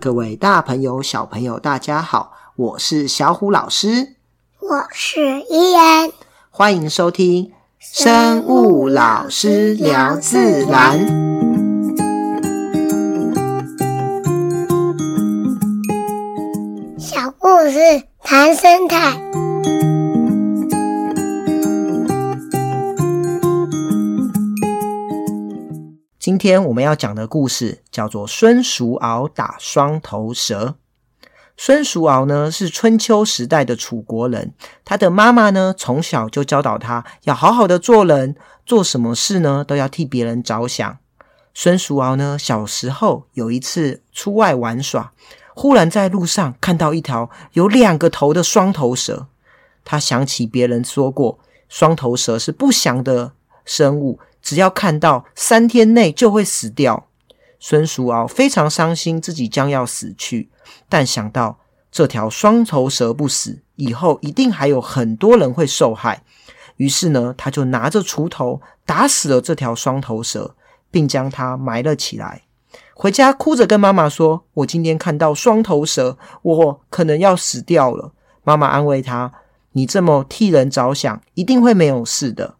各位大朋友、小朋友，大家好，我是小虎老师，我是伊人，欢迎收听生物老师聊自然。小故事谈生态。今天我们要讲的故事叫做孙叔敖打双头蛇。孙叔敖呢是春秋时代的楚国人，他的妈妈呢从小就教导他要好好的做人，做什么事呢都要替别人着想。孙叔敖呢小时候有一次出外玩耍，忽然在路上看到一条有两个头的双头蛇，他想起别人说过，双头蛇是不祥的生物。只要看到三天内就会死掉，孙叔敖非常伤心，自己将要死去。但想到这条双头蛇不死，以后一定还有很多人会受害，于是呢，他就拿着锄头打死了这条双头蛇，并将它埋了起来。回家哭着跟妈妈说：“我今天看到双头蛇，我可能要死掉了。”妈妈安慰他：“你这么替人着想，一定会没有事的。”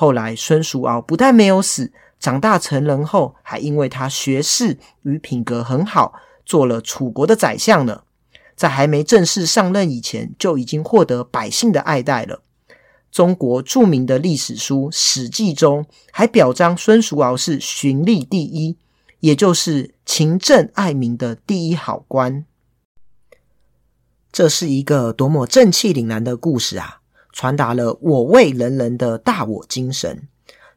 后来，孙叔敖不但没有死，长大成人后，还因为他学识与品格很好，做了楚国的宰相呢。在还没正式上任以前，就已经获得百姓的爱戴了。中国著名的历史书《史记》中还表彰孙叔敖是循吏第一，也就是勤政爱民的第一好官。这是一个多么正气凛然的故事啊！传达了我为人人的大我精神。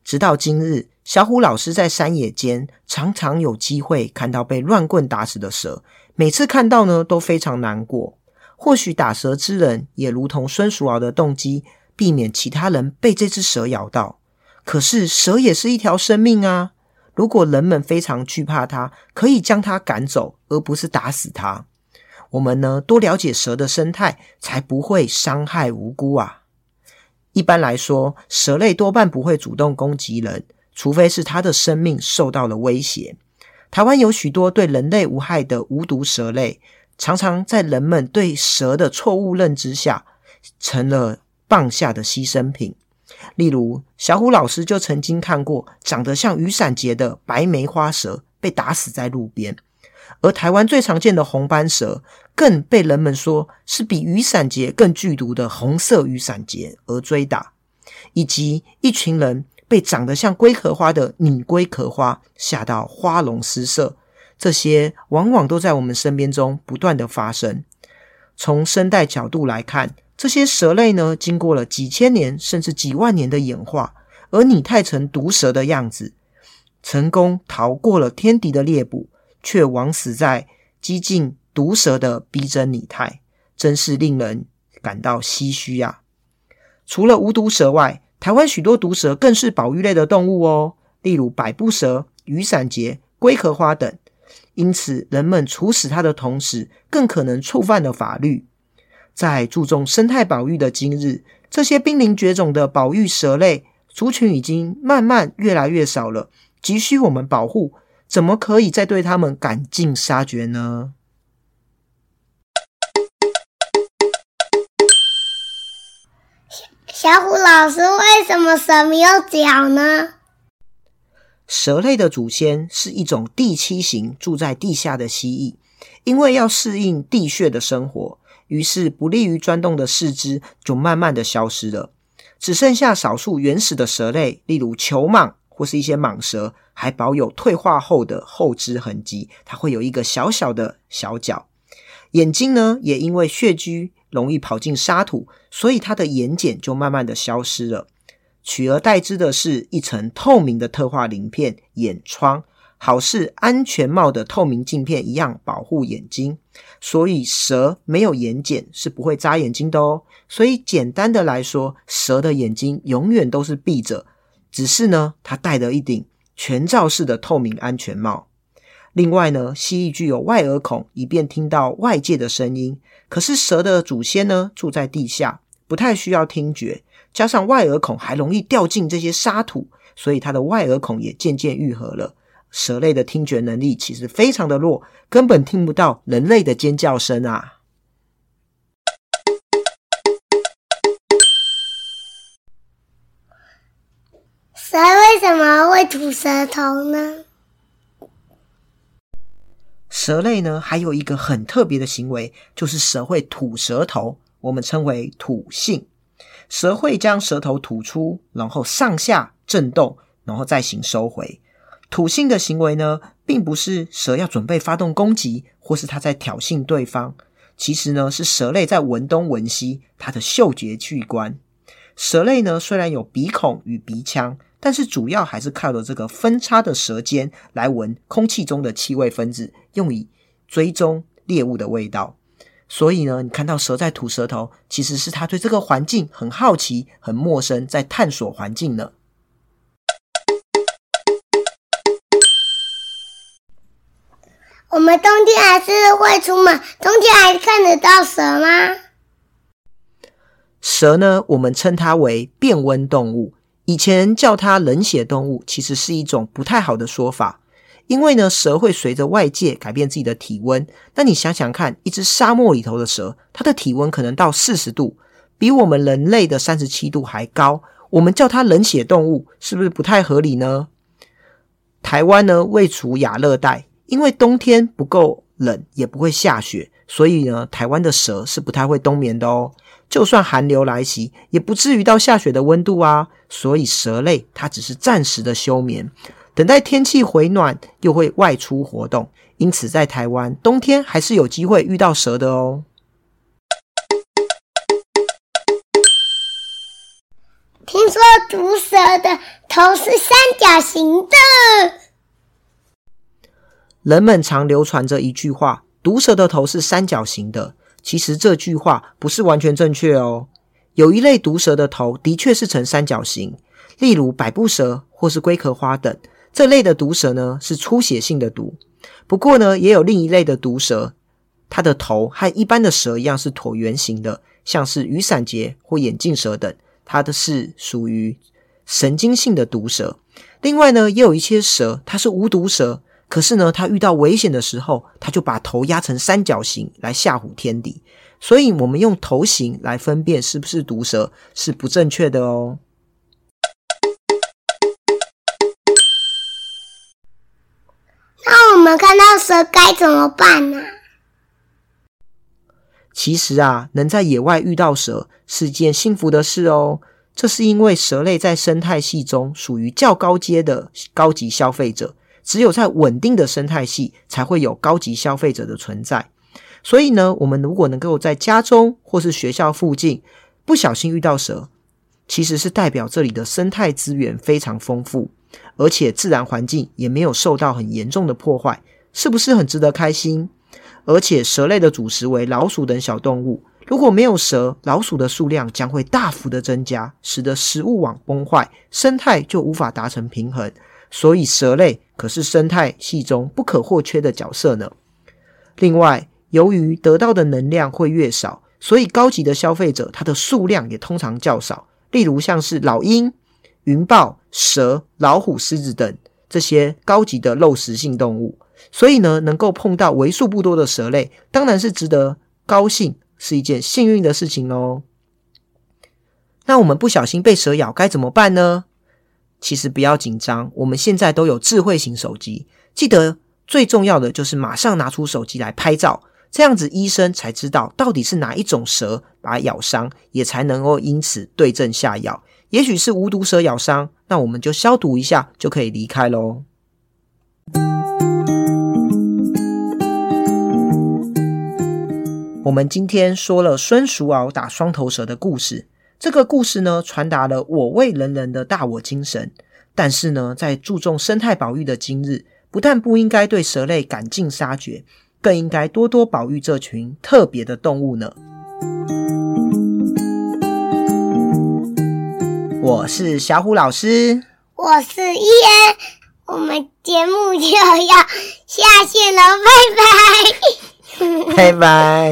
直到今日，小虎老师在山野间常常有机会看到被乱棍打死的蛇，每次看到呢都非常难过。或许打蛇之人也如同孙叔敖的动机，避免其他人被这只蛇咬到。可是蛇也是一条生命啊！如果人们非常惧怕它，可以将它赶走，而不是打死它。我们呢多了解蛇的生态，才不会伤害无辜啊！一般来说，蛇类多半不会主动攻击人，除非是它的生命受到了威胁。台湾有许多对人类无害的无毒蛇类，常常在人们对蛇的错误认知下，成了棒下的牺牲品。例如，小虎老师就曾经看过长得像雨伞节的白梅花蛇被打死在路边。而台湾最常见的红斑蛇，更被人们说是比雨伞节更剧毒的红色雨伞节而追打，以及一群人被长得像龟壳花的拟龟壳花吓到花容失色，这些往往都在我们身边中不断的发生。从生态角度来看，这些蛇类呢，经过了几千年甚至几万年的演化，而拟态成毒蛇的样子，成功逃过了天敌的猎捕。却枉死在几近毒蛇的逼真拟态，真是令人感到唏嘘啊！除了无毒蛇外，台湾许多毒蛇更是保育类的动物哦，例如百步蛇、雨伞节、龟壳花等。因此，人们处死它的同时，更可能触犯了法律。在注重生态保育的今日，这些濒临绝种的保育蛇类族群已经慢慢越来越少了，急需我们保护。怎么可以再对他们赶尽杀绝呢？小虎老师，为什么蛇没有脚呢？蛇类的祖先是一种地栖型住在地下的蜥蜴，因为要适应地穴的生活，于是不利于钻洞的四肢就慢慢的消失了，只剩下少数原始的蛇类，例如球蟒。或是一些蟒蛇还保有退化后的后肢痕迹，它会有一个小小的小脚。眼睛呢，也因为穴居容易跑进沙土，所以它的眼睑就慢慢的消失了，取而代之的是一层透明的特化鳞片——眼窗，好似安全帽的透明镜片一样保护眼睛。所以蛇没有眼睑是不会眨眼睛的哦。所以简单的来说，蛇的眼睛永远都是闭着。只是呢，它戴了一顶全罩式的透明安全帽。另外呢，蜥蜴具有外耳孔，以便听到外界的声音。可是蛇的祖先呢，住在地下，不太需要听觉，加上外耳孔还容易掉进这些沙土，所以它的外耳孔也渐渐愈合了。蛇类的听觉能力其实非常的弱，根本听不到人类的尖叫声啊。蛇为什么会吐舌头呢？蛇类呢，还有一个很特别的行为，就是蛇会吐舌头，我们称为吐信。蛇会将舌头吐出，然后上下震动，然后再行收回。吐信的行为呢，并不是蛇要准备发动攻击，或是它在挑衅对方。其实呢，是蛇类在闻东闻西，它的嗅觉器官。蛇类呢，虽然有鼻孔与鼻腔，但是主要还是靠着这个分叉的舌尖来闻空气中的气味分子，用以追踪猎物的味道。所以呢，你看到蛇在吐舌头，其实是它对这个环境很好奇、很陌生，在探索环境呢。我们冬天还是会出门，冬天还看得到蛇吗？蛇呢，我们称它为变温动物。以前叫它冷血动物，其实是一种不太好的说法，因为呢，蛇会随着外界改变自己的体温。那你想想看，一只沙漠里头的蛇，它的体温可能到四十度，比我们人类的三十七度还高。我们叫它冷血动物，是不是不太合理呢？台湾呢，位处亚热带，因为冬天不够冷，也不会下雪，所以呢，台湾的蛇是不太会冬眠的哦。就算寒流来袭，也不至于到下雪的温度啊。所以蛇类它只是暂时的休眠，等待天气回暖，又会外出活动。因此，在台湾冬天还是有机会遇到蛇的哦。听说毒蛇的头是三角形的。人们常流传着一句话：毒蛇的头是三角形的。其实这句话不是完全正确哦。有一类毒蛇的头的确是呈三角形，例如百步蛇或是龟壳花等。这类的毒蛇呢，是出血性的毒。不过呢，也有另一类的毒蛇，它的头和一般的蛇一样是椭圆形的，像是雨伞节或眼镜蛇等，它的是属于神经性的毒蛇。另外呢，也有一些蛇，它是无毒蛇。可是呢，他遇到危险的时候，他就把头压成三角形来吓唬天敌。所以，我们用头型来分辨是不是毒蛇是不正确的哦。那我们看到蛇该怎么办呢？其实啊，能在野外遇到蛇是件幸福的事哦。这是因为蛇类在生态系中属于较高阶的高级消费者。只有在稳定的生态系，才会有高级消费者的存在。所以呢，我们如果能够在家中或是学校附近不小心遇到蛇，其实是代表这里的生态资源非常丰富，而且自然环境也没有受到很严重的破坏，是不是很值得开心？而且蛇类的主食为老鼠等小动物，如果没有蛇，老鼠的数量将会大幅的增加，使得食物网崩坏，生态就无法达成平衡。所以蛇类可是生态系中不可或缺的角色呢。另外，由于得到的能量会越少，所以高级的消费者它的数量也通常较少。例如像是老鹰、云豹、蛇、老虎、狮子等这些高级的肉食性动物。所以呢，能够碰到为数不多的蛇类，当然是值得高兴，是一件幸运的事情哦。那我们不小心被蛇咬该怎么办呢？其实不要紧张，我们现在都有智慧型手机。记得最重要的就是马上拿出手机来拍照，这样子医生才知道到底是哪一种蛇把咬伤，也才能够因此对症下药。也许是无毒蛇咬伤，那我们就消毒一下就可以离开喽。我们今天说了孙叔敖打双头蛇的故事。这个故事呢，传达了我为人人的大我精神。但是呢，在注重生态保育的今日，不但不应该对蛇类赶尽杀绝，更应该多多保育这群特别的动物呢。我是小虎老师，我是伊恩，我们节目就要下线了，拜拜，拜拜。